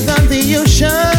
deeper than the ocean.